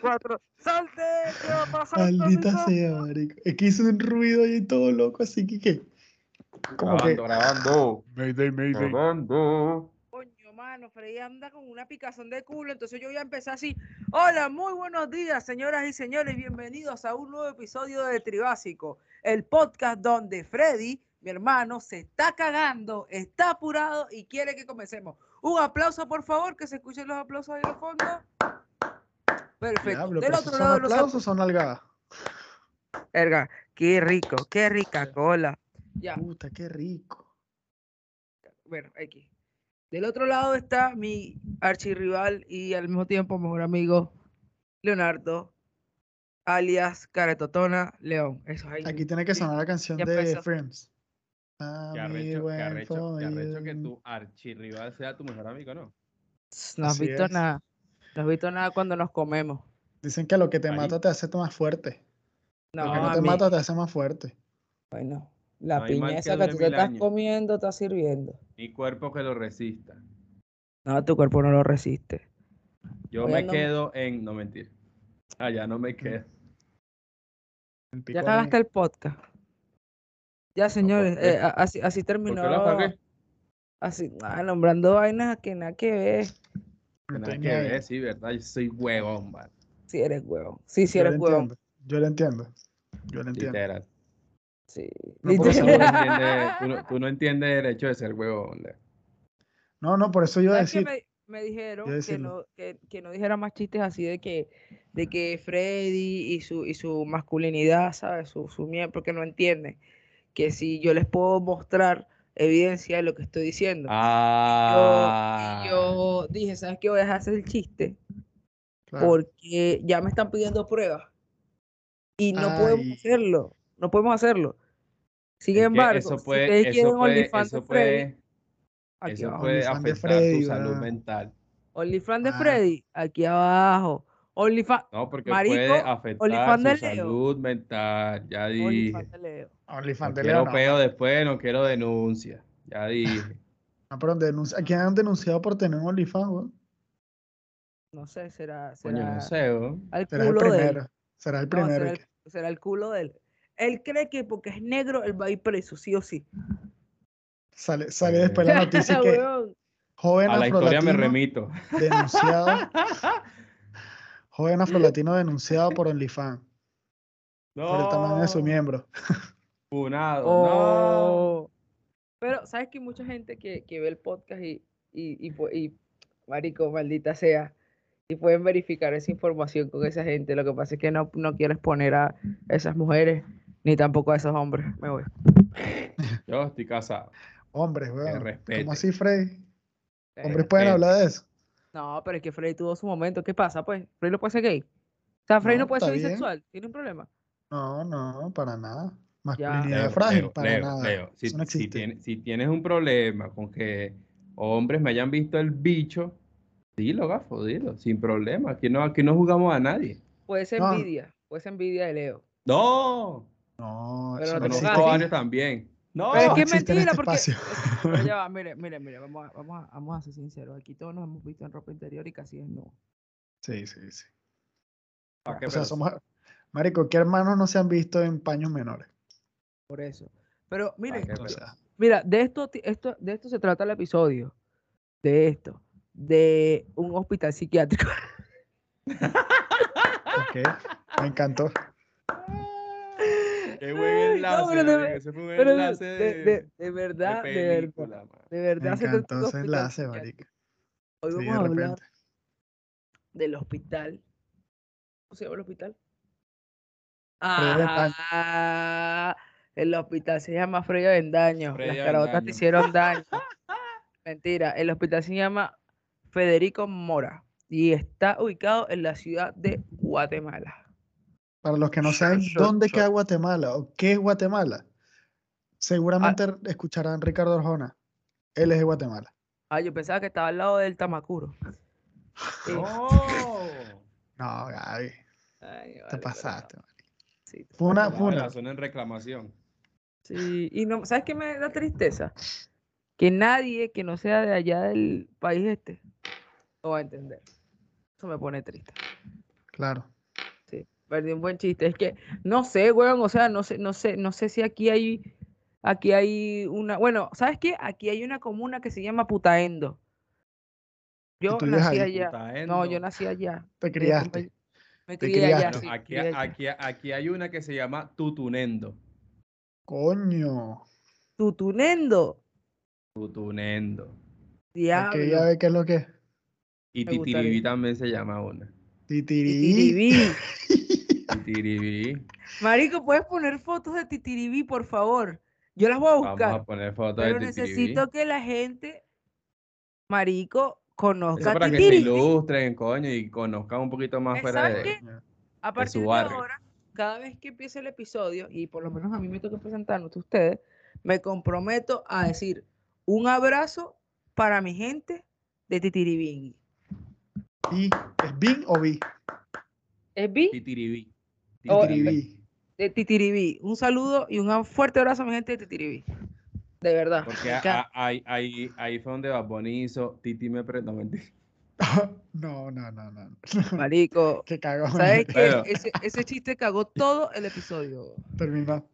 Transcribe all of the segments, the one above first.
Cuatro. ¡Salte! ¿Qué va pasando? Maldita sea, marico. Es que hizo un ruido ahí todo loco, así que ¿qué? Como que Grabando, grabando. Mayday, mayday. Grabando. Coño, mano, Freddy anda con una picazón de culo, entonces yo voy a empezar así. Hola, muy buenos días, señoras y señores, bienvenidos a un nuevo episodio de Tribásico, el podcast donde Freddy, mi hermano, se está cagando, está apurado y quiere que comencemos. Un aplauso, por favor, que se escuchen los aplausos ahí al fondo. Perfecto. diablo, Del otro ¿son lado los aplausos son nalgadas? Erga, qué rico, qué rica cola. Ya. Puta, qué rico. bueno, X. Del otro lado está mi archirrival y al mismo tiempo mejor amigo, Leonardo, alias Caretotona León. Eso ahí. Aquí tiene que sonar la canción ya de empezó. Friends. Ah, Qué mi arrecho, que tu archirrival sea tu mejor amigo, ¿no? No has Así visto es. nada. No has visto nada cuando nos comemos. Dicen que lo que te Ahí. mata te hace más fuerte. No, Lo que no te mí- mata te hace más fuerte. Bueno, la No piña que esa que tú te estás años. comiendo está sirviendo. Mi cuerpo que lo resista. No, tu cuerpo no lo resiste. Yo Oye, me no- quedo en. No mentir. Ah, ya no me quedo. Ya cagaste el podcast. Ya, señores, eh, así, así ¿Por terminó. Así, ah, nombrando vainas que nada que ver. Nada que ver, sí, ¿verdad? Yo soy huevón, man. Si eres huevón. Sí, si Yo eres huevón. entiendo. Yo lo entiendo. Yo lo entiendo. Literal. Sí. No Tú no, entiendes, tú, no, tú no entiendes el hecho de ser huevón. No, no, por eso yo iba a ¿Sabes qué decir. me, me dijeron que no, que, que no dijera más chistes así de que, de que Freddy y su, y su masculinidad, ¿sabes? Su, su miedo, porque no entienden. Que si yo les puedo mostrar evidencia de lo que estoy diciendo. Yo, Ah. y yo dije, ¿sabes qué? Voy a dejar hacer el chiste. Claro. Porque ya me están pidiendo pruebas. Y no podemos hacerlo. No podemos hacerlo. Sin embargo, eso si puede, ustedes eso quieren puede, OnlyFans de eso Freddy, puede, aquí eso abajo. puede afectar Freddy, tu salud ¿verdad? mental. OnlyFans de Ah. Freddy, aquí abajo. OnlyFans, No, porque Marico, puede afectar de su Leo. salud mental. Ya dije. OnlyFans de Leo. OnlyFans No de quiero Leo, no, peo después, no quiero denuncia. Ya dije. No, pero denuncia- ¿A quién han denunciado por tener un OnlyFans, weón? No sé, será, Coño, será no sé, ¿no? al Será el culo de él. primero. Será el No, primero. será, el, que- será el culo de él. Él cree que porque es negro, él va a ir preso, sí o sí. Sale, sale después la noticia que joven A la historia me remito. denunciado, joven afrolatino denunciado por OnlyFans, por el tamaño de su miembro. funado, no. Oh. Pero, ¿sabes que hay mucha gente que, que ve el podcast y, y, y, y, marico, maldita sea, y pueden verificar esa información con esa gente? Lo que pasa es que no, no quiero exponer a esas mujeres, ni tampoco a esos hombres. Me voy. Yo estoy casado. Hombres, weón. ¿Cómo así, Freddy? Hombres pueden hablar de eso. No, pero es que Freddy tuvo su momento. ¿Qué pasa, pues? ¿Freddy no puede ser gay? O sea, Freddy no, No, puede ser bien. bisexual. ¿Tiene un problema? No, no, para nada. Masculinidad Leo, frágil, Leo, para Leo, nada. Leo, si, no tienes, si tienes un problema con que hombres me hayan visto el bicho, dilo, gafo, dilo, sin problema. Aquí no, aquí no jugamos a nadie. Puede ser No. envidia. Puede ser envidia de Leo. No, No, Pero no no te conozco pongas existe. así. varios también. No, Pero es no que es mentira, este porque. espacio. Pero ya va, mire, mire, mire, vamos a, vamos, a, vamos, a, ser sinceros. Aquí todos nos hemos visto en ropa interior y casi no. Sí, sí, sí. ¿pa' qué O sea, somos. Marico, ¿qué hermanos no se han visto en paños menores? Por eso. Pero mire, mira, de esto, ti- esto, de esto se trata el episodio. De esto. De un hospital psiquiátrico. ok. Me encantó. Qué buen enlace, pero de- marico, ese fue un Pero de, enlace de, de, de- de de verdad, de verdad, de verdad de un ese enlace, marico. Hoy Sí, vamos de a hablar repente. del hospital. ¿Cómo se llama el hospital? Ah, el hospital se llama Freya Vendaño. Freya Las carabotas te hicieron daño. Mentira, el hospital se llama Federico Mora y está ubicado en la ciudad de Guatemala. Para los que no saben Sure, dónde sure. queda Guatemala o qué es Guatemala, seguramente escucharán Ricardo Arjona. Él es de Guatemala. Ah, yo pensaba que estaba al lado del Tamacuro. Sí. ¡Oh! No, Gaby, Ay, te vale, pero pasaste. no, marico. sí, te Fue una, pasaste. fue una. Ahora son en reclamación. Sí, y no, ¿sabes qué me da tristeza? Que nadie que no sea de allá del país este lo va a entender. Eso me pone triste. Claro. Perdí un buen chiste. Es que no sé, weón, o sea, no sé, no sé, no sé si aquí hay, aquí hay una, bueno, ¿sabes qué? Aquí hay una comuna que se llama Putaendo. Yo nací ahí? allá. No, yo nací allá. Te criaste. Me, crié allá, sí, aquí, crié allá. aquí, aquí hay una que se llama Tutunendo. Coño. Tutunendo. Tutunendo. Que Diablo. ver qué es lo que es. Y. Titiribí también se llama una. Titiribí. Titiribí. Marico, ¿puedes poner fotos de Titiribí, por favor? Yo las voy a Vamos buscar. a poner fotos Pero de Titiribí. necesito que la gente, Marico, conozca Eso para que se Titiribí. ilustren, coño, y conozcan un poquito más fuera ¿sabes de... qué? A partir de barrio. ahora, cada vez que empiece el episodio, y por lo menos a mí me toca presentarnos a ustedes, me comprometo a decir un abrazo para mi gente de Titiribí. ¿Y es Bin o Bi? ¿Es Vi? Titiribí. Oh, Titiribí. De Titiribí. Un saludo y un fuerte abrazo a mi gente de Titiribí. De verdad. Porque ahí, ahí, ahí fue donde Bad Bunny hizo Titi me pre... No, mentira. No, no, no, no. Marico, Qué cagón. ¿sabes qué? Ese, ese chiste cagó todo el episodio. Terminó.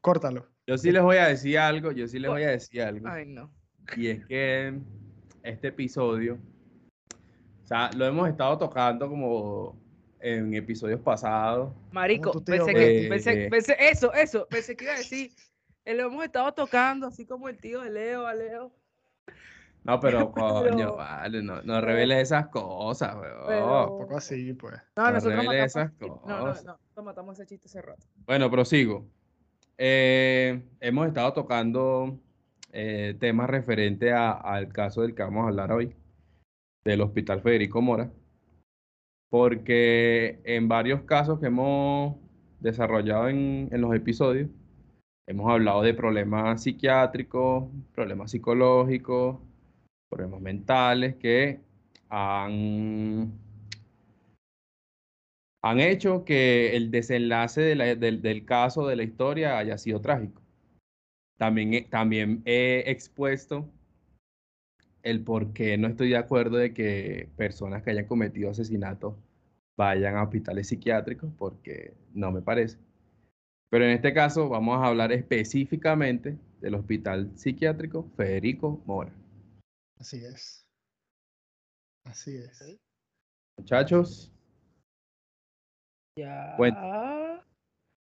Córtalo. Yo sí les voy a decir algo, yo sí les voy a decir algo. Ay, no. Y es que este episodio, o sea, lo hemos estado tocando como en episodios pasados. Marico, pensé que, pensé, Eh. pensé, eso, eso, pensé que iba a decir, eh, lo hemos estado tocando, así como el tío de Leo, a Leo. No, pero coño, Pero- vale, no, no reveles esas cosas, weón. Pero- Un poco así, pues. No, No nosotros esas chiste. no, no, cosas. no, nosotros matamos ese chiste hace rato. Bueno, prosigo. Eh, hemos estado tocando eh, temas referentes al caso del que vamos a hablar hoy, del Hospital Federico Mora, porque en varios casos que hemos desarrollado en, en los episodios, hemos hablado de problemas psiquiátricos, problemas psicológicos, problemas mentales que han han hecho que el desenlace de la- del, del caso, de la historia, haya sido trágico. También, he- también he expuesto el por qué no estoy de acuerdo de que personas que hayan cometido asesinatos vayan a hospitales psiquiátricos, porque no me parece. Pero en este caso vamos a hablar específicamente del Hospital Psiquiátrico Federico Mora. Así es. Así es. Muchachos, Ya.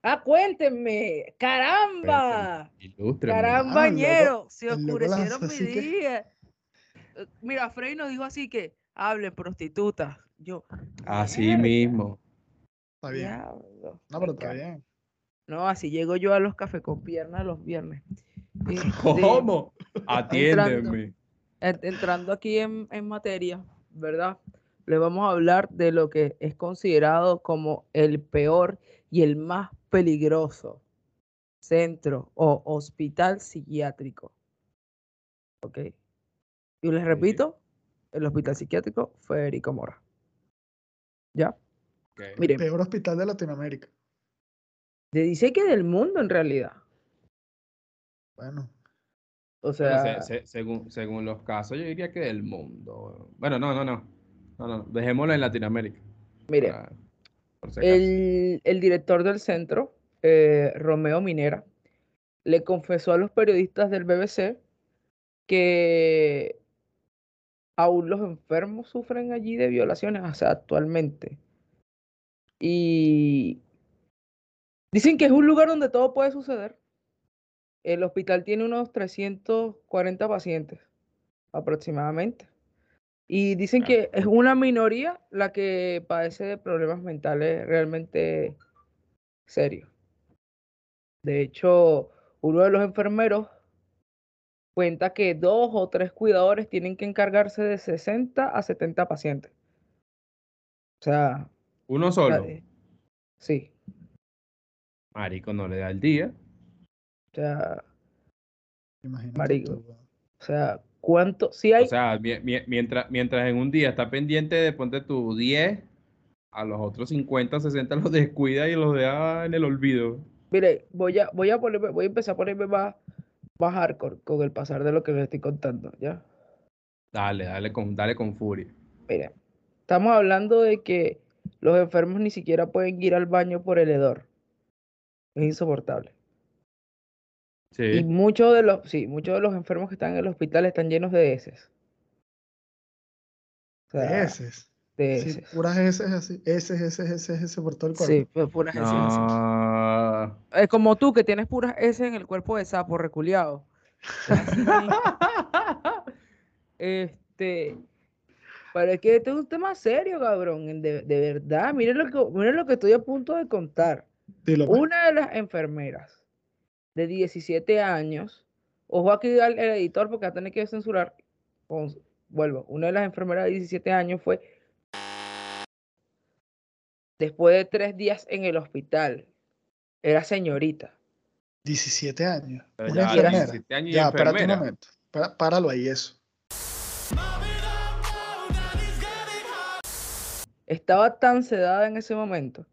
Ah, cuéntenme. ¡Caramba! ilústrenme. ¡Caramba, Ah, loco-! Se oscurecieron mi día. Eh, Mira, Frey nos dijo así que hablen prostitutas. Yo. Así "Mierda, mismo. Está bien. diablo, No, pero está encanta". bien. No, así llego yo a los cafés con piernas los viernes. Este, ¿Cómo? Atiéndeme. en- entrando aquí en, en materia, ¿verdad? Le vamos a hablar de lo que es considerado como el peor y el más peligroso centro o hospital psiquiátrico. ¿Ok? Y les repito, el hospital psiquiátrico Federico Mora. ¿Ya? Ok. Miren, Peor hospital de Latinoamérica. te dice que del mundo en realidad. Bueno, O Bueno, sea, se- se- según, según los casos, yo diría que del mundo. Bueno, no, no, no. No, no. Dejémoslo en Latinoamérica. para- si acaso. El, el director del centro, eh, Romeo Minera, le confesó a los periodistas del BBC que aún los enfermos sufren allí de violaciones, o sea, actualmente. Y dicen que es un lugar donde todo puede suceder. El hospital tiene unos 340 pacientes aproximadamente. Y dicen Ah. que es una minoría la que padece de problemas mentales realmente serios. De hecho, uno de los enfermeros cuenta que dos o tres cuidadores tienen que encargarse de 60 a 70 pacientes. O sea, Uno solo. eh, sí. Marico no le da el día. O sea, imagínate Marico. tú. O sea, ¿Cuánto? Si hay, O sea, mi- mi- mientras, mientras en un día está pendiente de ponte tu 10, a los otros 50, 60 los descuida y los deja en el olvido. mire, voy a, voy a ponerme, voy a empezar a ponerme más, más hardcore con el pasar de lo que les estoy contando, ¿ya? Dale, dale con, dale con furia. Mire, estamos hablando de que los enfermos ni siquiera pueden ir al baño por el hedor. Es insoportable. Y Sí. muchos de los, sí, muchos de los enfermos que están en el hospital están llenos de heces. O De sea, heces. de Sí, heces. puras heces así. Heces, heces, heces, heces por todo el cuerpo. Sí, pues, puras heces así. Es como tú que tienes puras heces en el cuerpo de sapo reculeado. Este, pero es que este es un tema serio, cabrón, de, de verdad. Miren lo que, miren lo que estoy a punto de contar. Dilo, pues. Una de las enfermeras de 17 años, ojo aquí al el editor porque va a tener que censurar. con- vuelvo, una de las enfermeras de 17 años fue después de tres días en el hospital. Era señorita. 17 años. Pero Una ya, enfermera. 17 años y Ya, espérate un momento. Pá- Páralo ahí, eso. Estaba tan sedada en ese momento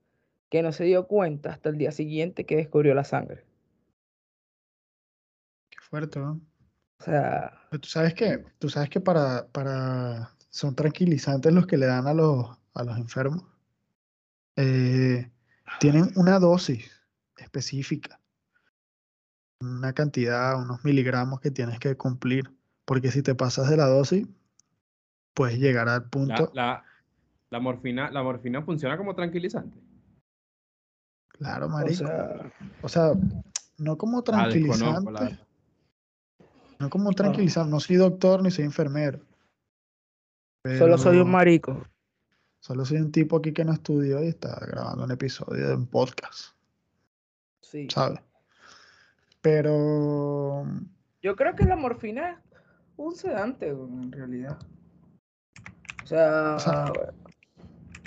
que no se dio cuenta hasta el día siguiente que descubrió la sangre. Qué fuerte, ¿no? O sea, Pero tú sabes que, tú sabes que para, para, son tranquilizantes los que le dan a los, a los enfermos. Eh, tienen una dosis específica, una cantidad, unos miligramos que tienes que cumplir, porque si te pasas de la dosis, puedes llegar al punto, la, la morfina, la morfina funciona como tranquilizante. claro, o marico, sea, o sea, no como la tranquilizante, no como tranquilizante, no soy doctor ni soy enfermero, solo soy un marico. Solo soy un tipo aquí que no estudió y está grabando un episodio de un podcast, Sí. ¿sabes? Pero Yo creo que la morfina es un sedante, en realidad. O sea, O sea,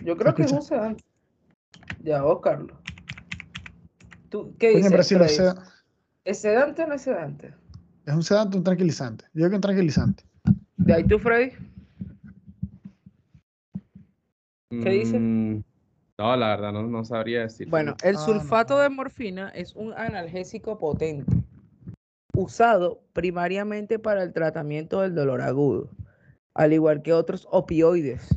yo creo que es un sedante. Ya, vos, Carlos. ¿Tú qué dices? pero si lo Freddy? sea, ¿Es sedante o no es sedante? es un sedante, un tranquilizante. Yo digo que un tranquilizante. ¿De ahí tú, Freddy? ¿Qué dice? Mm, no, la verdad, no, no sabría decir. Bueno, el Ah, sulfato no. de morfina es un analgésico potente, usado primariamente para el tratamiento del dolor agudo, al igual que otros opioides.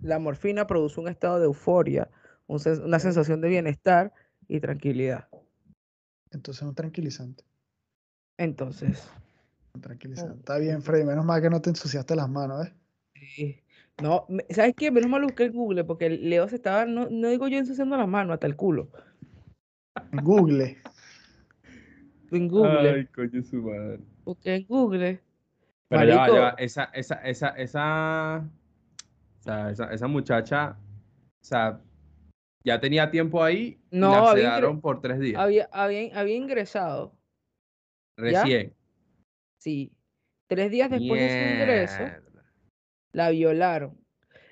La morfina produce un estado de euforia, un sen- una sensación de bienestar y tranquilidad. Entonces un tranquilizante. Entonces, Un tranquilizante. Está bien, Freddy. Menos mal que no te ensuciaste las manos, ¿eh? sí. No, me- ¿sabes qué? Menos mal busqué en Google porque Leo se estaba, no, no digo yo ensuciando las manos, hasta el culo. En Google. En Google, Ay, coño, su madre. busqué en Google. Pero ya va, ya va. Esa, esa, esa, esa, o sea, esa, esa muchacha, o sea, ya tenía tiempo ahí y No, la había ingre- sedaron por tres días. Había, había, había ingresado, Recién. sí. Tres días después de su ingreso. La violaron.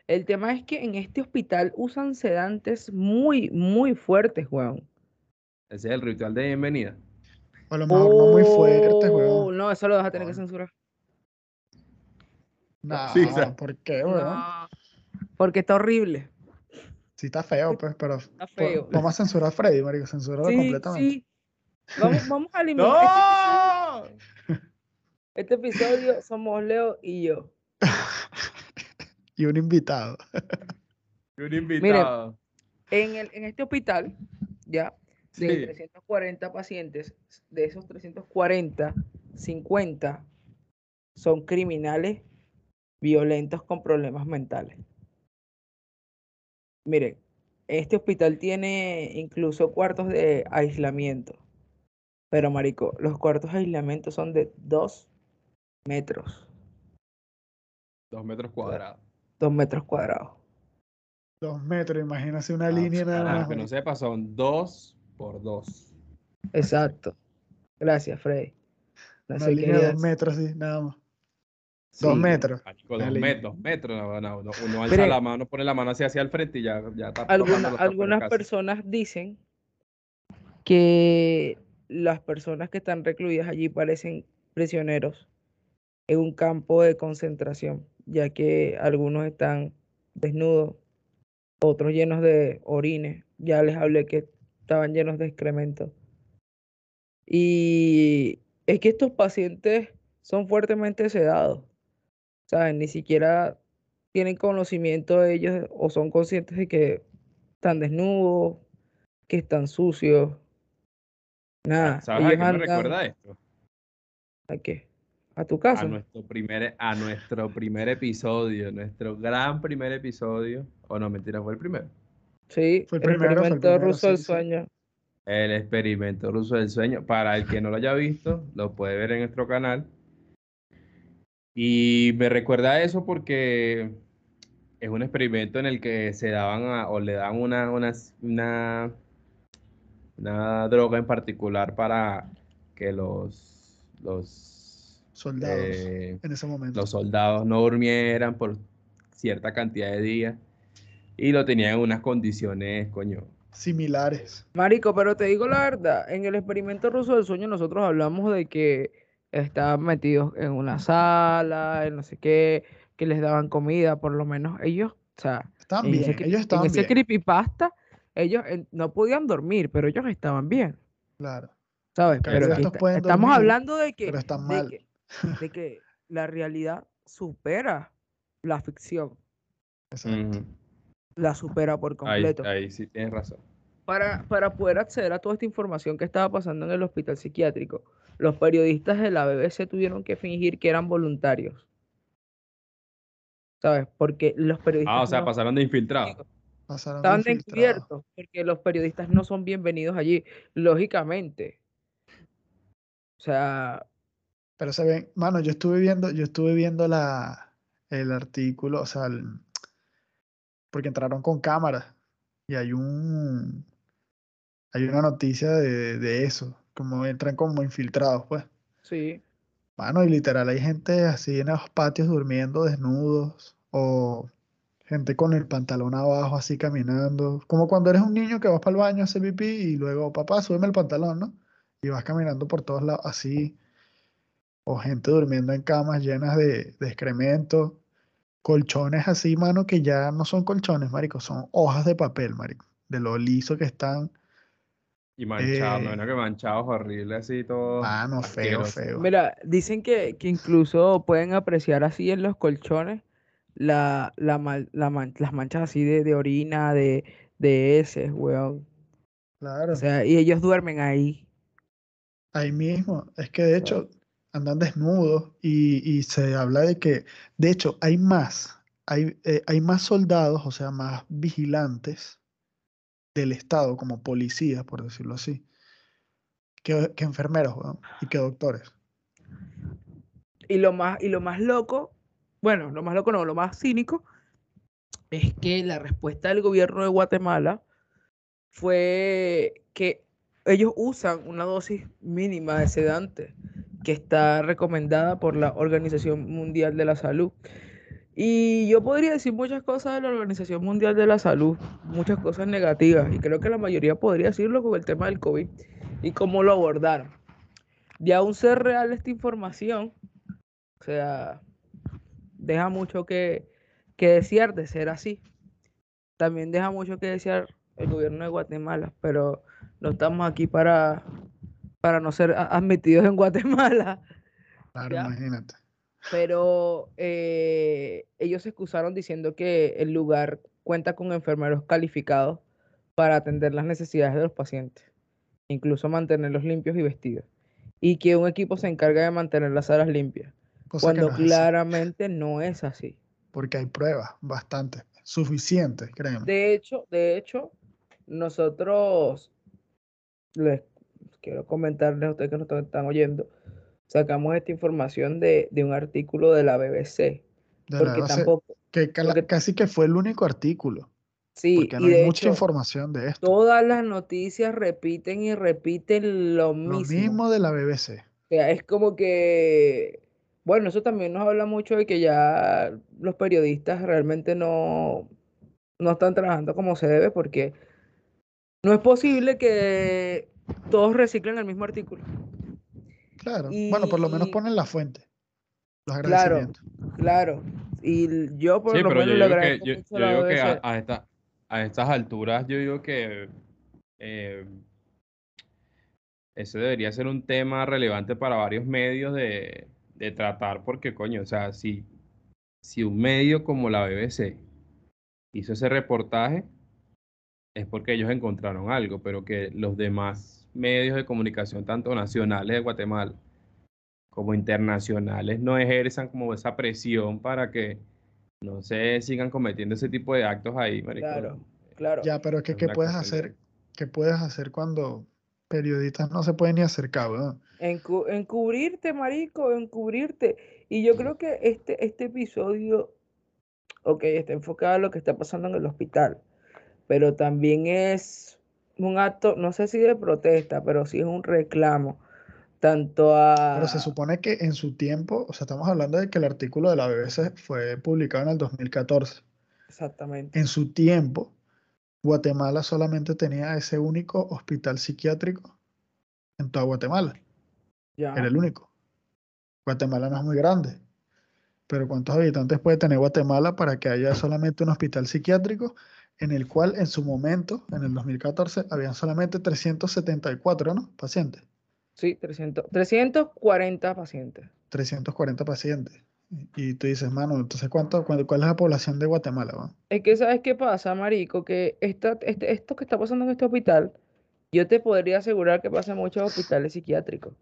El tema es que en este hospital usan sedantes muy, muy fuertes, weón. Ese es el ritual de bienvenida. O a lo mejor no muy fuerte, Oh, weón. No, eso lo vas a tener que censurar. No, Sí, o sea, ¿por qué, weón? No, porque está horrible. Sí está feo, pues, pero Está po- feo. vamos a censurar a Freddy, marico. Censurarlo Sí, completamente. sí. Vamos, vamos a eliminar. ¡No! Este episodio, este episodio somos Leo y yo. Y un invitado. Y Un invitado. En, el, en este hospital, ya, de Sí. 340 pacientes, de esos 340, 50 son criminales violentos con problemas mentales. Miren, este hospital tiene incluso cuartos de aislamiento. Pero, marico, los cuartos de aislamiento son de 2 metros, Dos metros cuadrados. 2 metros cuadrados. Dos metros, imagínate una Ah, línea nada más. que no sepa, son dos por dos. Exacto. Gracias, Freddy. Una línea de dos metros, sí, nada más. Dos metros. Dos, met- dos metros. no, no, no, uno alza la mano, pone la mano hacia, hacia el frente y ya, ya está Alguna- algunas personas dicen que las personas que están recluidas allí parecen prisioneros en un campo de concentración, ya que algunos están desnudos, otros llenos de orines. Ya les hablé que estaban llenos de excrementos. Y es que estos pacientes son fuertemente sedados, ¿saben? Ni siquiera tienen conocimiento de ellos o son conscientes de que están desnudos, que están sucios. Nada. ¿Sabes a qué me recuerda esto? ¿A qué? ¿A tu casa? A nuestro primer, a nuestro primer episodio, nuestro gran primer episodio. O no, mentira, fue el primero. Sí, Fue el el primero, fue el experimento primero, ruso del sí, sí. sueño. El experimento ruso del sueño. Para el que no lo haya visto, lo puede ver en nuestro canal. Y me recuerda a eso porque es un experimento en el que se daban a- o le dan una, una, una, una droga en particular para que los, los, Soldados eh, en ese momento. los soldados no durmieran por cierta cantidad de días y lo tenían en unas condiciones, coño, Similares. Marico, pero te digo la verdad, en el experimento ruso del sueño nosotros hablamos de que estaban metidos en una sala, en no sé qué, que les daban comida, por lo menos ellos, o sea, Estaban en ese, bien, cre- ellos en estaban ese bien. creepypasta, ellos eh, no podían dormir, pero ellos estaban bien, Claro. ¿sabes? Pero aquí estamos dormir, hablando de que, pero están de mal. que, de que la realidad supera la ficción, Exacto. la supera por completo. ahí sí tienes razón. Para, para poder acceder a toda esta información que estaba pasando en el hospital psiquiátrico, los periodistas de la BBC tuvieron que fingir que eran voluntarios. ¿Sabes? Porque los periodistas Ah, o sea, no- pasaron de infiltrados. Pasaron estaban de encubiertos, porque los periodistas no son bienvenidos allí, lógicamente. O sea, Pero se ven, mano, yo estuve viendo, yo estuve viendo la, el artículo, o sea, el- porque entraron con cámaras y hay un, hay una noticia de, de eso, como entran como infiltrados, pues. sí. Mano, y literal hay gente así en los patios durmiendo desnudos o gente con el pantalón abajo así caminando, como cuando eres un niño que vas para el baño a hacer pipí y luego, papá, súbeme el pantalón, ¿no? Y vas caminando por todos lados así, o gente durmiendo en camas llenas de, de excremento, colchones así, mano, que ya no son colchones, marico, son hojas de papel, marico, de lo liso que están, Y manchados, Eh, no, no, que manchados, horribles, así todo. mano, feo, asqueroso. feo. Mira, dicen que, que incluso pueden apreciar así en los colchones la, la la man- las manchas así de, de orina, de, de heces, weón. Claro. O sea, y ellos duermen ahí. Ahí mismo, es que de hecho andan desnudos y, se habla de que, de hecho, hay más, hay, eh, hay más soldados, o sea, más vigilantes del Estado, como policías, por decirlo así, que, enfermeros, y que doctores. Y lo más, y lo más loco, bueno, lo más loco no, lo más cínico, es que la respuesta del gobierno de Guatemala fue que ellos usan una dosis mínima de sedante que está recomendada por la Organización Mundial de la Salud. Y yo podría decir muchas cosas de la Organización Mundial de la Salud, muchas cosas negativas, y creo que la mayoría podría decirlo con el tema del COVID y cómo lo abordaron. De aún ser real esta información, o sea, deja mucho que, que desear de ser así. También deja mucho que desear el gobierno de Guatemala, pero no estamos aquí para, para no ser admitidos en Guatemala. Claro, Ya. imagínate. Pero eh, ellos se excusaron diciendo que el lugar cuenta con enfermeros calificados para atender las necesidades de los pacientes, incluso mantenerlos limpios y vestidos, y que un equipo se encarga de mantener las salas limpias, Cosa cuando no es así, claramente no es así. porque hay pruebas, bastantes, suficientes, créeme. De hecho, de hecho, nosotros les quiero comentarles a ustedes que nos están oyendo, sacamos esta información de, de un artículo de la BBC, De la porque base- tampoco, que porque- casi que fue el único artículo, sí, porque no y hay de mucha hecho, información de esto. todas las noticias repiten y repiten lo Lo mismo. mismo de la BBC. O sea, es como que, bueno, eso también nos habla mucho de que ya los periodistas realmente no, no están trabajando como se debe, porque no es posible que todos reciclen el mismo artículo. Claro. Bueno, por lo menos ponen la fuente. Los Claro, agradecimientos. claro. Y yo por Sí, lo pero menos yo le digo que, agradezco yo, digo que a, BBC. a esta- a estas alturas, yo digo que eh, ese debería ser un tema relevante para varios medios de, de tratar, porque coño, o sea, si, si un medio como la BBC hizo ese reportaje, es porque ellos encontraron algo, pero que los demás medios de comunicación, tanto nacionales de Guatemala como internacionales, no ejerzan como esa presión para que no se sigan cometiendo ese tipo de actos ahí, marico. Claro, claro. Ya, pero es que Es ¿qué puedes hacer? ¿Qué puedes hacer cuando periodistas no se pueden ni acercar, weón? Encu- encubrirte, marico, encubrirte. Y yo creo que este, este episodio, ok, está enfocado en lo que está pasando en el hospital, pero también es un acto, no sé si de protesta, pero sí es un reclamo, tanto Pero se a... supone que en su tiempo, o sea, estamos hablando de que el artículo de la BBC fue publicado en el 2014. Exactamente. En su tiempo, Guatemala solamente tenía ese único hospital psiquiátrico en toda Guatemala. Ya. Era el único. Guatemala no es muy grande. Pero ¿cuántos habitantes puede tener Guatemala para que haya solamente un hospital psiquiátrico en el cual en su momento, en el 2014, habían solamente 374, ¿no? Pacientes. Sí, 300, 340 pacientes. 340 pacientes. Y tú dices, mano, entonces ¿cuánto, cuál, cuál es la población de Guatemala? va? Es que, ¿sabes qué pasa, marico? Que esta, este, esto que está pasando en este hospital, yo te podría asegurar que pasa en muchos hospitales psiquiátricos.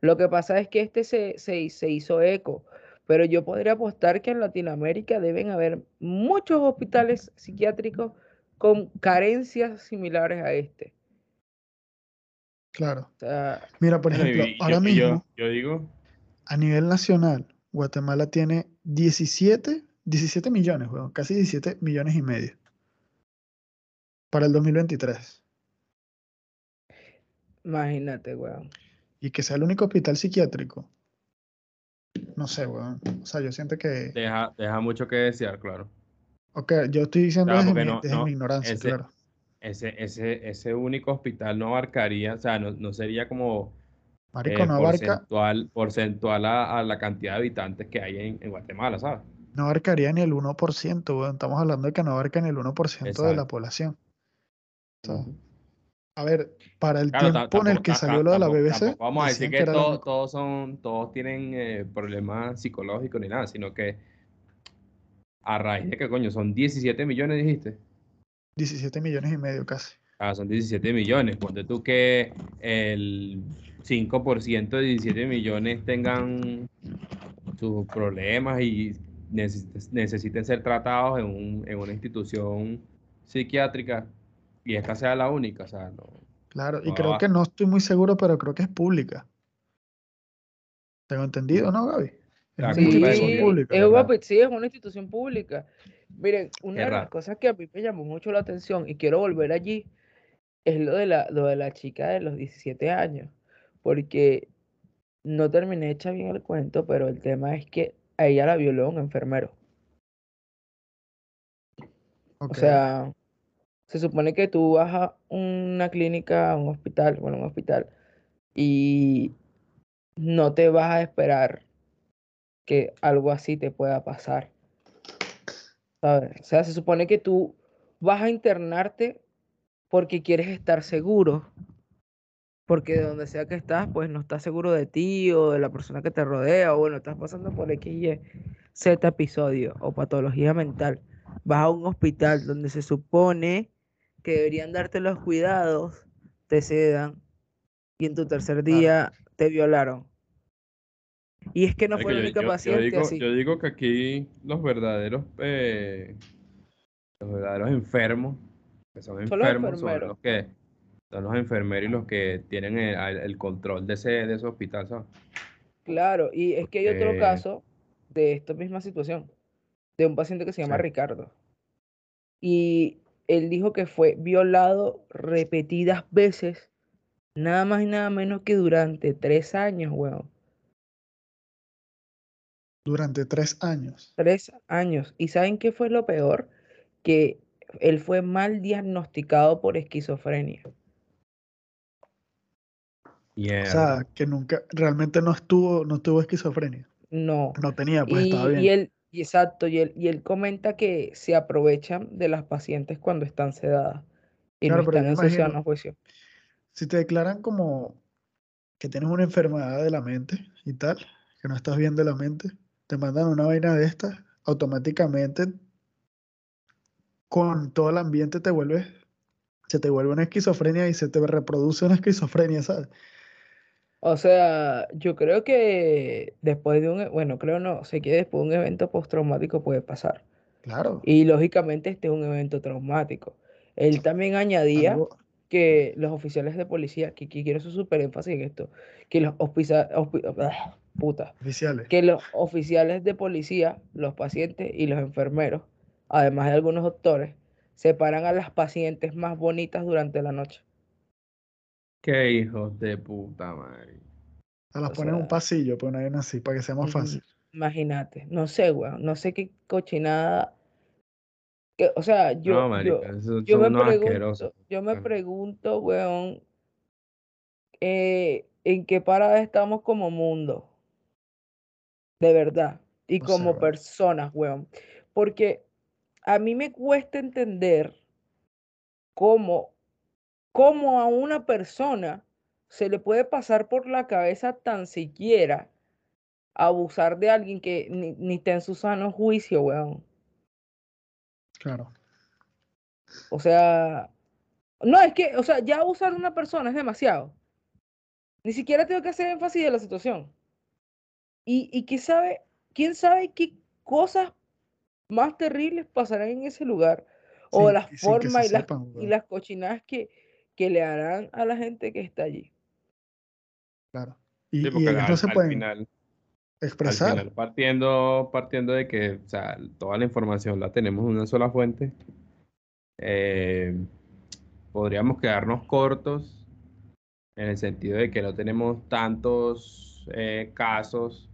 Lo que pasa es que este se, se, se hizo eco, pero yo podría apostar que en Latinoamérica deben haber muchos hospitales psiquiátricos con carencias similares a este. Claro. O sea, Mira, por Bueno, ejemplo, ahora yo, mismo, yo digo, a nivel nacional, Guatemala tiene 17, 17 millones, weón, casi 17 millones y medio para el 2023. imagínate, weón. Y que sea el único hospital psiquiátrico. No sé, weón. O sea, yo siento que... deja, deja mucho que desear, claro. Ok, yo estoy diciendo Claro, desde, mi, no- desde no, mi ignorancia, ese- claro. Ese, ese, ese único hospital no abarcaría, o sea, no, no sería como Marico, eh, no abarca, porcentual, porcentual a, a la cantidad de habitantes que hay en, en Guatemala, ¿sabes? no abarcaría ni el 1%, weón. Estamos hablando de que no abarca ni el 1% de la Exacto. población. O sea. A ver, para el Claro, tiempo en el que salió lo de la BBC, vamos a decir que, que todo- todos son, todos tienen eh, problemas psicológicos ni nada, sino que a raíz de que coño, son 17 millones, dijiste. 17 millones y medio casi. Ah, son 17 millones. Ponte tú que el 5% de 17 millones tengan sus problemas y neces- necesiten ser tratados en, un- en una institución psiquiátrica y esta sea la única. O sea, no. Claro, y creo va. que no estoy muy seguro, pero creo que es pública. Tengo entendido, ¿no, Gaby? Es una Sí, culpa institución es- pública. es, una pi- sí, es una institución pública. Miren, una Qué de las cosas que a mí me llamó mucho la atención y quiero volver allí es lo de la, lo de la chica de los 17 años, porque no terminé hecha bien el cuento, pero el tema es que a ella la violó un enfermero. O sea, se supone que tú vas a una clínica, a un hospital, bueno, un hospital, y no te vas a esperar que algo así te pueda pasar. ¿Sabes? O sea, se supone que tú vas a internarte porque quieres estar seguro. Porque de donde sea que estás, pues no estás seguro de ti o de la persona que te rodea, o bueno, estás pasando por X, Y, Z episodio o patología mental. Vas a un hospital donde se supone que deberían darte los cuidados, te sedan y en tu tercer día te violaron. Y es que no fue la yo- única yo- yo paciente digo, así. yo digo que aquí los verdaderos, eh, los verdaderos enfermos, que son Son los enfermos, son los que son los enfermeros y los que tienen el, el- el control de ese, de ese hospital, ¿sabes? Claro, y es que hay otro Eh, caso de esta misma situación, de un paciente que se llama Sí. Ricardo. Y él dijo que fue violado repetidas veces, nada más y nada menos que durante tres años, weón. Durante tres años. Tres años. ¿Y saben qué fue lo peor? Que él fue mal diagnosticado por esquizofrenia. O sea, que nunca, realmente no estuvo, no tuvo esquizofrenia. no. No tenía, pues estaba bien. y él, y exacto, y él, y él comenta que se aprovechan de las pacientes cuando están sedadas y no Claro, están yo en su imagino- sano juicio. Si te declaran como que tienes una enfermedad de la mente y tal, que no estás bien de la mente, te mandan una vaina de estas, automáticamente con todo el ambiente te vuelves, se te vuelve una esquizofrenia y se te reproduce una esquizofrenia, ¿sabes? O sea, yo creo que después de un, bueno, creo no, sé que después de un evento postraumático puede pasar. Claro, Y lógicamente este es un evento traumático. Él también añadía algo, que los oficiales de policía, que, que quiero hacer súper énfasis en esto, que los oficiales, puta, oficiales. que los oficiales de policía, los pacientes y los enfermeros, además de algunos doctores, separan a las pacientes más bonitas durante la noche. Qué hijos de puta madre. Se las o ponen en un pasillo, pues una así, para que sea más Mm, fácil. Imagínate, no sé, weón, no sé qué cochinada. que- o sea, yo, No, marica, yo, yo me pregunto, yo me pregunto, weón, eh, en qué parada estamos como mundo, de verdad, y No sé, como weón. personas, weón. Porque a mí me cuesta entender cómo, cómo a una persona se le puede pasar por la cabeza tan siquiera abusar de alguien que ni, ni está en su sano juicio, weón. Claro. O sea, no, es que, o sea, ya abusar de una persona es demasiado. Ni siquiera tengo que hacer énfasis de la situación. Y, y quién sabe, quién sabe qué cosas más terribles pasarán en ese lugar. O las se formas y las, sepan, y las cochinadas que, que le harán a la gente que está allí. Claro. Y, Sí, y porque ellos al, no se al pueden final, al expresar. final partiendo, partiendo de que, o sea, toda la información la tenemos en una sola fuente, eh, podríamos quedarnos cortos en el sentido de que no tenemos tantos eh, casos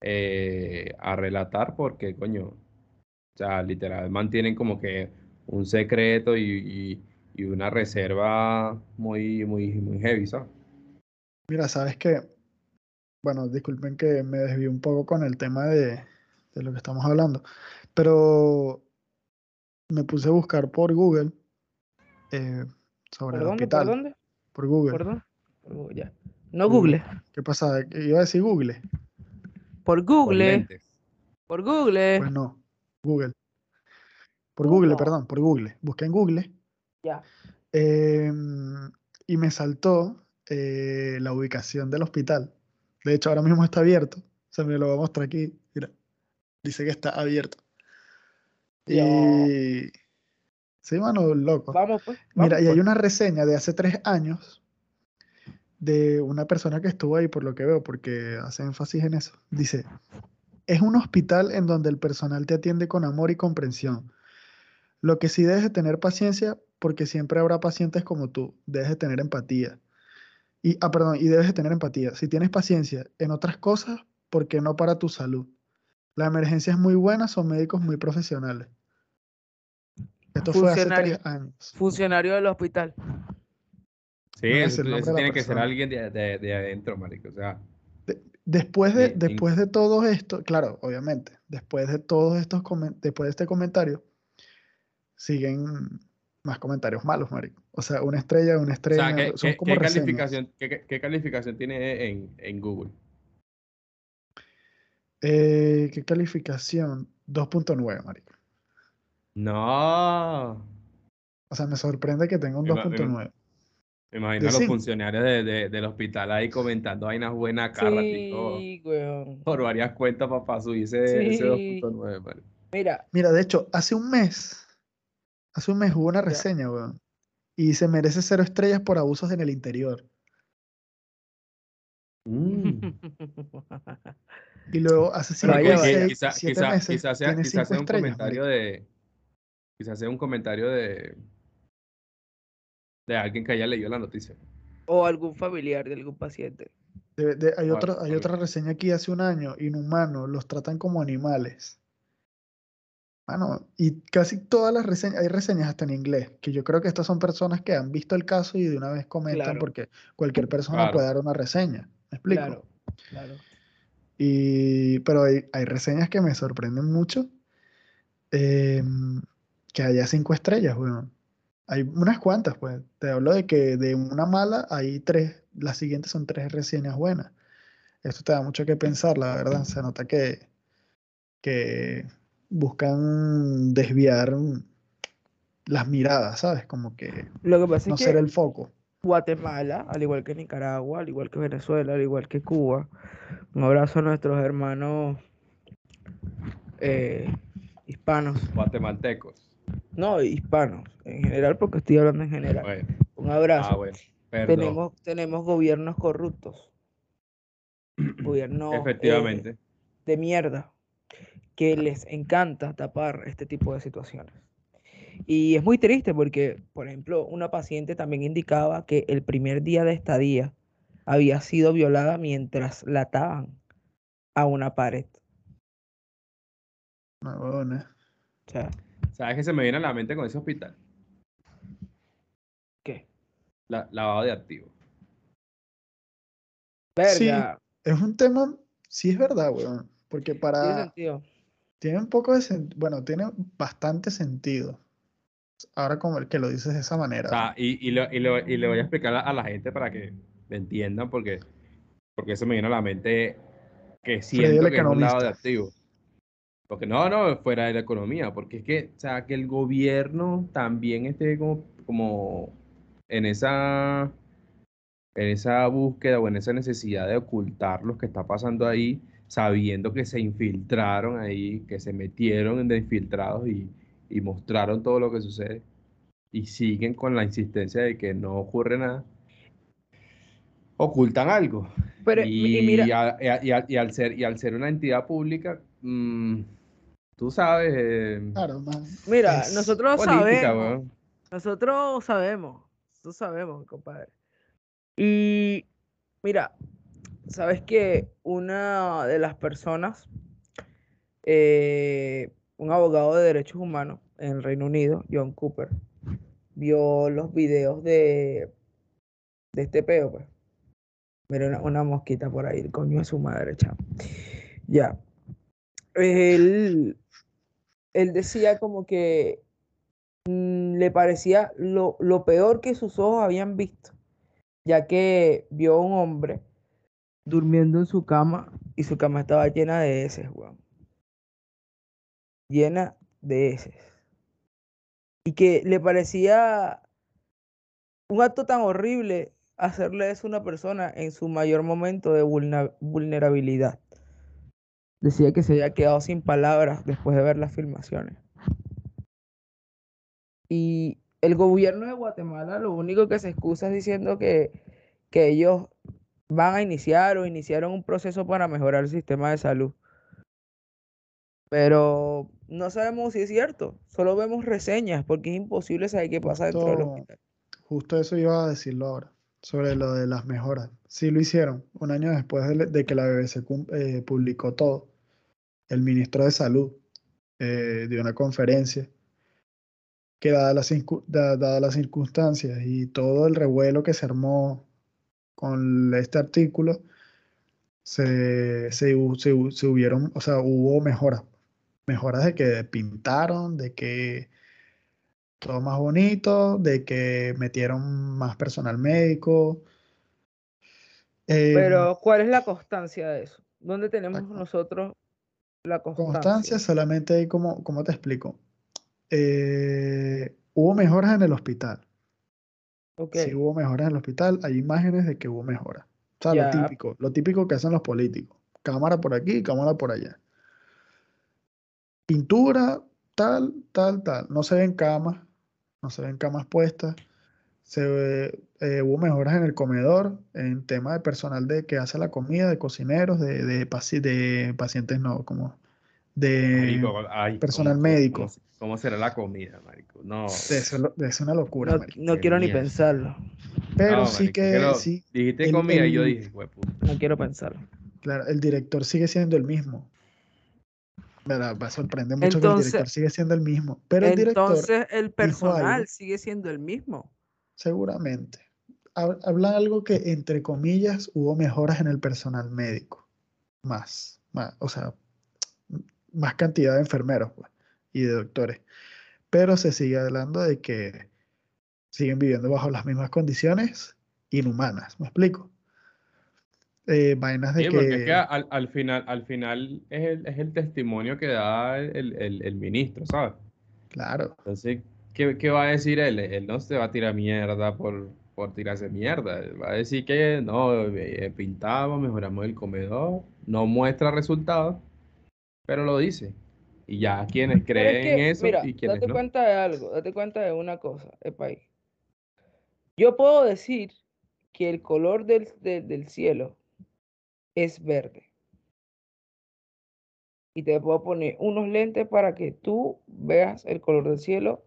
eh, a relatar porque, coño, o sea, literal, mantienen como que un secreto y, y- y una reserva muy, muy, muy heavy, ¿sabes? Mira, sabes que, bueno, disculpen que me desvío un poco con el tema de, de lo que estamos hablando, pero me puse a buscar por Google eh, sobre ¿Por el dónde? ¿Por dónde? por Google. ¿Por dónde? Por Google, ya. No Google. ¿Qué pasa? Iba a decir Google. Por Google. Por Google. Pues no, Google. Por Google, Google. perdón, por Google. Busqué en Google Ya. em, y me saltó eh, la ubicación del hospital. De hecho, ahora mismo está abierto. Se me lo voy a mostrar aquí. Mira, dice que está abierto. Y sí, mano, loco. Vamos, pues. Mira, vamos, y hay pues. una reseña de hace tres años de una persona que estuvo ahí, por lo que veo, porque hace énfasis en eso. Dice, es un hospital en donde el personal te atiende con amor y comprensión. Lo que sí debes de tener paciencia, porque siempre habrá pacientes como tú. Debes de tener empatía. Y, ah, perdón, y debes de tener empatía. Si tienes paciencia en otras cosas, ¿por qué no para tu salud? La emergencia es muy buena, son médicos muy profesionales. Esto fue hace Funcionario. tres años. Funcionario del hospital. Sí, No eso, tiene que ser alguien de, de- de adentro, marico. O sea, Después de, después de todo esto, claro, obviamente, después de todos estos comen- después de este comentario, siguen más comentarios malos, marico. O sea, una estrella, una o estrella, sea, ¿qué, son qué- como qué calificación, qué, qué- qué calificación tiene en, en Google? Eh, ¿qué calificación? 2.9, marico. No. O sea, me sorprende que tenga un Me ima- me ima- 2.9. Me imagino a los funcionarios de- de- del hospital ahí comentando vainas buenas acá, ratico, Sí, weón. por varias cuentas para subirse ese Sí. 2.9, marico. Mira, Mira, de hecho, hace un mes, hace un mes hubo una reseña, weón. Y se merece cero estrellas por abusos en el interior. Mm. Y luego hace Pero cinco, vaya. seis, quizá, siete quizá- meses, quizá sea, tiene quizá cinco sea un estrellas, comentario marico. de. Quizás sea un comentario de. De alguien que haya leído la noticia. o algún familiar de algún paciente. De- de- hay, O otro, algo- hay otra reseña aquí hace un año, inhumanos, los tratan como animales. Mano, y casi todas las reseñas, hay reseñas hasta en inglés, que yo creo que estas son personas que han visto el caso y de una vez comentan Claro. porque cualquier persona Claro. puede dar una reseña. ¿Me explico? Claro, claro. Y, pero hay, hay reseñas que me sorprenden mucho. em, que haya cinco estrellas, weón. Hay unas cuantas, pues. Te hablo de que de una mala hay tres, las siguientes son tres reseñas buenas. Esto te da mucho que pensar, la verdad. Se nota que, que buscan desviar las miradas, ¿sabes? Como que Lo que pasa no es que ser el foco. Guatemala, al igual que Nicaragua, al igual que Venezuela, al igual que Cuba, un abrazo a nuestros hermanos eh, hispanos. Guatemaltecos. No, hispanos, en general, porque estoy hablando en general. Bueno, Un abrazo. ah, bueno. Tenemos, tenemos gobiernos corruptos. Gobiernos eh, de mierda que les encanta tapar este tipo de situaciones. Y es muy triste porque, por ejemplo, una paciente también indicaba que el primer día de estadía había sido violada mientras la ataban a una pared. Eh. O sea, ¿Sabes qué se me viene a la mente con ese hospital? ¿qué? La, lavado de activos. Sí. Verga, Es un tema, sí es verdad, weón. Porque para, sentido. Tiene un poco de sentido, bueno, tiene bastante sentido. Ahora como el que lo dices de esa manera. Y, y, lo, y, lo- y le voy a explicar a, la gente para que me entiendan, porque, porque eso me viene a la mente que siento que es un lado de activos. Porque no, no, fuera de la economía, porque es que, o sea, que el gobierno también esté como, como en esa, en esa búsqueda o en esa necesidad de ocultar lo que está pasando ahí, sabiendo que se infiltraron ahí, que se metieron de infiltrados y, y mostraron todo lo que sucede y siguen con la insistencia de que no ocurre nada, ocultan algo. Pero, y, y mira, y a- y a- y a- y al ser, y al ser una entidad pública, mm, tú sabes, eh, Claro, man, mira, nosotros política, sabemos. Nosotros sabemos, nosotros sabemos, compadre. Y mira, sabes que una de las personas, eh, un abogado de derechos humanos en el Reino Unido, John Cooper, vio los videos de, de este peo, pues. Mira, una, mosquita por ahí, el coño de su madre, chamo. Ya. Él, él decía como que mm, le parecía lo, lo peor que sus ojos habían visto, ya que vio a un hombre durmiendo en su cama y su cama estaba llena de heces, weón. Llena de heces. Y que le parecía un acto tan horrible hacerle eso a una persona en su mayor momento de vulnerabilidad. Decía que se había quedado sin palabras después de ver las filmaciones. Y el gobierno de Guatemala lo único que se excusa es diciendo que, que ellos van a iniciar o iniciaron un proceso para mejorar el sistema de salud. Pero no sabemos si es cierto, solo vemos reseñas porque es imposible saber qué pasa dentro del Justo- hospital. Justo eso iba a decirlo ahora, sobre lo de las mejoras. Sí lo hicieron, un año después de, de que la BBC eh, publicó todo. El ministro de Salud eh, dio una conferencia que dadas las, dadas las circunstancias y todo el revuelo que se armó con este artículo, se, se, hu- se hu- se hubieron, o sea, hubo mejoras. Mejoras de que pintaron, de que todo más bonito, de que metieron más personal médico. Em, Pero, ¿cuál es la constancia de eso? ¿Dónde tenemos nosotros la constancia? constancia solamente como, ¿cómo te explico? Eh, hubo mejoras en el hospital. Sí hubo mejoras en el hospital, hay imágenes de que hubo mejoras. O sea, lo típico, lo típico que hacen los políticos. Cámara por aquí, cámara por allá. Pintura, tal, tal, tal. No se ven camas, no se ven camas puestas. Se ve- eh, hubo mejoras en el comedor, en tema de personal de que hace la comida, de cocineros, de, de, paci- de pacientes no, como de, Marico, ay, personal ¿cómo- médico. ¿cómo, cómo será la comida, marico? No. eso es una locura, no, marico. no quiero ni pensarlo, Pero No, sí marico, que, sí, Dijiste el- comida y yo dije, hueputa. no quiero pensarlo. Claro, el director sigue siendo el mismo. Me da- me sorprende mucho que el director sigue siendo el mismo. Pero el director, Entonces, el personal algo. sigue siendo el mismo. seguramente, hab- habla algo que, entre comillas, hubo mejoras en el personal médico. más, más, o sea, más cantidad de enfermeros pues, y de doctores. Pero se sigue hablando de que siguen viviendo bajo las mismas condiciones inhumanas, ¿me explico? Eh, vainas de Sí, que, porque es que al, al final, al final es el, es el testimonio que da el, el- el ministro, ¿sabes? claro, Entonces, ¿qué, qué va a decir él? Él no se va a tirar mierda por, por tirarse mierda. Él va a decir que no, eh, pintamos, mejoramos el comedor, no muestra resultados, pero lo dice. Y ya quienes es creen que, en eso mira, y quienes date no. cuenta de algo, date cuenta de una cosa, país. Yo puedo decir que el color del, de- del cielo es verde. Y te puedo poner unos lentes para que tú veas el color del cielo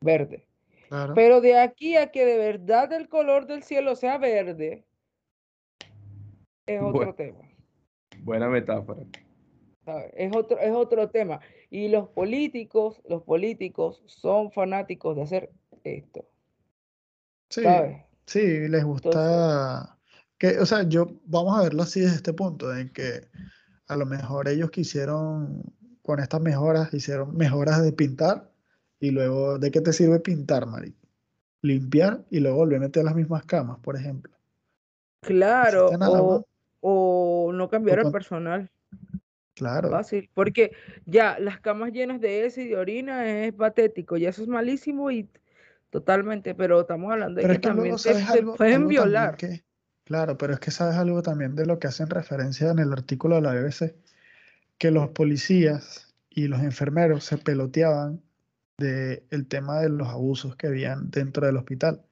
verde. claro. Pero de aquí a que de verdad el color del cielo sea verde, es otro tema. Buena metáfora. ¿Sabes? Es otro, es otro tema. Y los políticos, los políticos son fanáticos de hacer esto, Sí, ¿sabes? sí, les gusta que, o sea, yo vamos a verlo así desde este punto, en que a lo mejor ellos quisieron con estas mejoras, hicieron mejoras de pintar y luego, ¿de qué te sirve pintar, Mari? Limpiar y luego volver a meter las mismas camas, por ejemplo. Claro, o, o no cambiar el con- personal. Claro, Fácil, porque ya las camas llenas de ese y de orina es patético, y eso es malísimo y totalmente, pero estamos hablando de pero que es que también te algo, pueden algo violar. que, claro, pero es que sabes algo también de lo que hacen referencia en el artículo de la BBC, que los policías y los enfermeros se peloteaban de el tema de los abusos que habían dentro del hospital.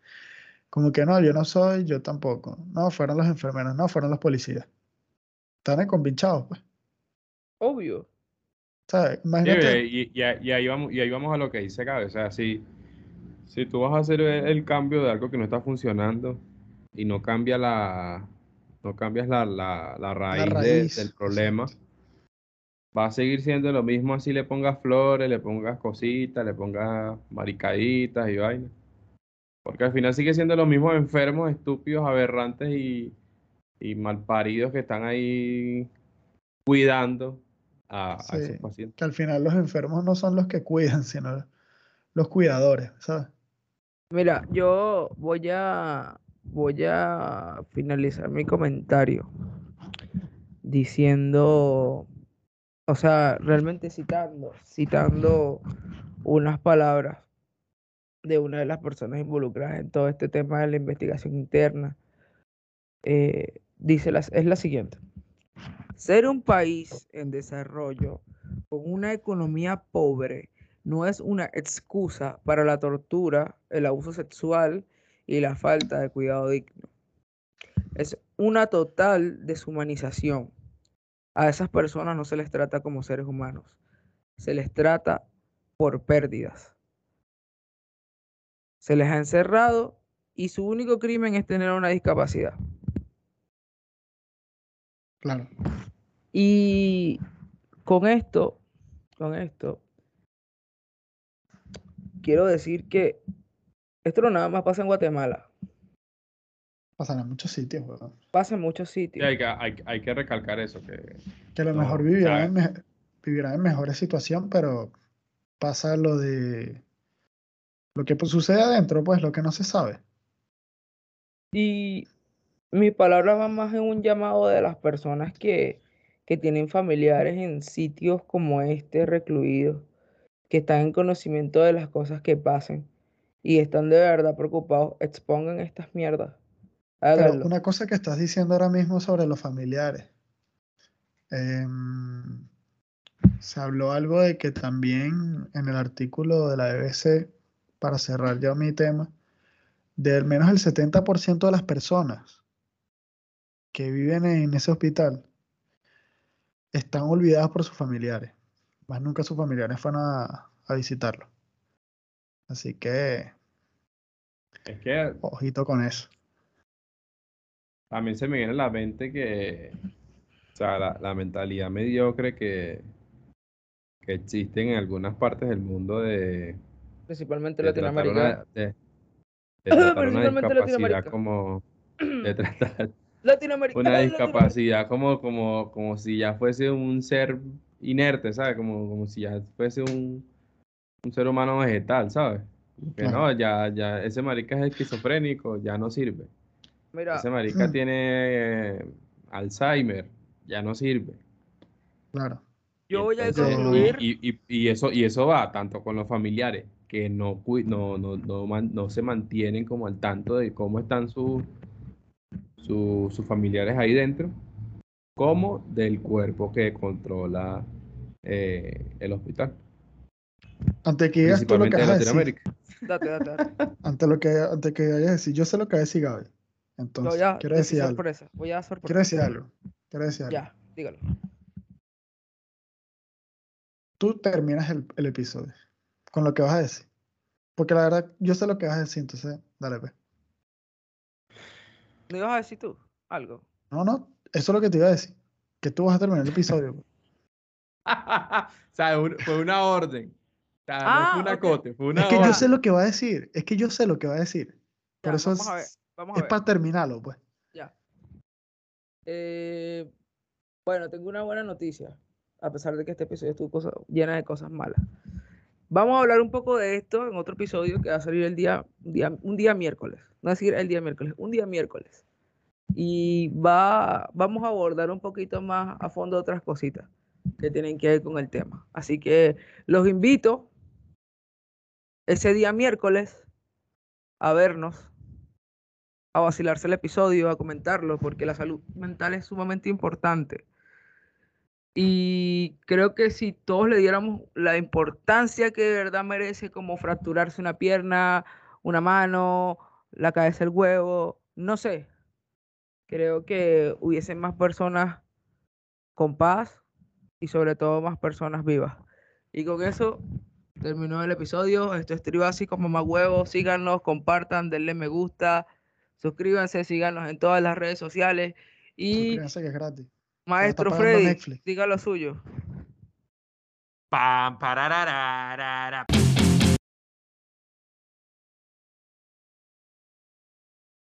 Como que no, yo no soy, yo tampoco. No, fueron los enfermeros, no, fueron los policías. Están compinchados, pues. Obvio. ¿Sabes? Sí, Imagínate, y, y- y ahí vamos, y ahí vamos a lo que dice Gaby. O sea, si, si tú vas a hacer el, el cambio de algo que no está funcionando y no cambia la, no cambias la, la, la raíz, de- raíz, del problema, exacto. va a seguir siendo lo mismo así le pongas flores, le pongas cositas, le pongas maricaditas y vainas. Porque al final sigue siendo los mismos enfermos, estúpidos, aberrantes y, y malparidos que están ahí cuidando a, a esos pacientes. que al final los enfermos no son los que cuidan, sino los cuidadores, ¿sabes? Mira, yo voy a voy a finalizar mi comentario diciendo, o sea, realmente citando, citando unas palabras de una de las personas involucradas en todo este tema de la investigación interna. Eh, dice las, es la siguiente. Ser un país en desarrollo con una economía pobre no es una excusa para la tortura, el abuso sexual y la falta de cuidado digno. Es una total deshumanización. A esas personas no se les trata como seres humanos, se les trata por pérdidas. Se les ha encerrado y su único crimen es tener una discapacidad. Claro. Y con esto, con esto, quiero decir que esto no nada más pasa en Guatemala, Pasan en muchos sitios, weón. pasa en muchos Sí, sitios. hay que, hay, hay que recalcar eso, que Que a lo No, mejor vivirán, en, me- vivirán en mejores situaciones, pero pasa lo de lo que pues, sucede adentro, pues lo que no se sabe. Y mis palabras van más en un llamado de las personas que, que tienen familiares en sitios como este, recluidos, que están en conocimiento de las cosas que pasen y están de verdad preocupados, expongan estas mierdas. Pero Háganlo. una cosa que estás diciendo ahora mismo sobre los familiares. em, se habló algo de que también en el artículo de la BBC, para cerrar ya mi tema, de al menos el 70% de las personas que viven en ese hospital están olvidadas por sus familiares. Más nunca sus familiares fueron a, a visitarlo. Así que, es que ojito con eso. también se me viene a la mente que, o sea, la, la mentalidad mediocre que, que existe en algunas partes del mundo de, Principalmente de Latinoamérica. una, de, de tratar una discapacidad como, de tratar, Latinoamericano. Una discapacidad como, como, como si ya fuese un ser inerte, ¿sabes? Como, como si ya fuese un, un ser humano vegetal, ¿sabes? Que no, ya, ya, ese marica es esquizofrénico, ya no sirve. Mira, Ese marica Mm. tiene eh, Alzheimer, ya no sirve. Claro. yo voy a concluir. Y, y- y eso, y eso va tanto con los familiares, que no, cui- no, no, no, no se mantienen como al tanto de cómo están sus su- sus familiares ahí dentro, como del cuerpo que controla eh, el hospital, Antes que digas tú lo que a decir. Date, date, date. antes, lo que, antes que vayas a decir, yo sé lo que decir Gaby. Entonces, ya, quiero decir algo. sorpresa. Voy a Quiero sorpresa. decir algo. Quiero decir algo. Ya, dígalo. Tú terminas el, el episodio con lo que vas a decir. Porque la verdad, yo sé lo que vas a decir, entonces, dale, pues. ¿No ibas a decir tú algo? No, no, eso es lo que te iba a decir. Que tú vas a terminar el episodio. o sea, un- fue una orden. O sea, no Ah, fue un ok. acote, fue una Es que yo sé lo que va a decir. Es que yo sé lo que va a decir. Por Ya, eso vamos a ver. es, a ver. para terminarlo, pues. Ya. Eh, bueno, tengo una buena noticia, a pesar de que este episodio estuvo cosa- llena de cosas malas. Vamos a hablar un poco de esto en otro episodio que va a salir el día, un día miércoles. No decir el día miércoles, un día miércoles. Y va, vamos a abordar un poquito más a fondo otras cositas que tienen que ver con el tema. Así que los invito ese día miércoles a vernos a vacilarse el episodio, a comentarlo, porque la salud mental es sumamente importante. Y creo que si todos le diéramos la importancia que de verdad merece, como fracturarse una pierna, una mano, la cabeza del huevo, no sé, creo que hubiesen más personas con paz y sobre todo más personas vivas. Y con eso terminó el episodio. Esto es Tribásico, mamá huevo. Síganos, compartan, denle me gusta. Suscríbanse, síganos en todas las redes sociales. Y que es gratis. maestro Freddy, Netflix. diga lo suyo. Pam.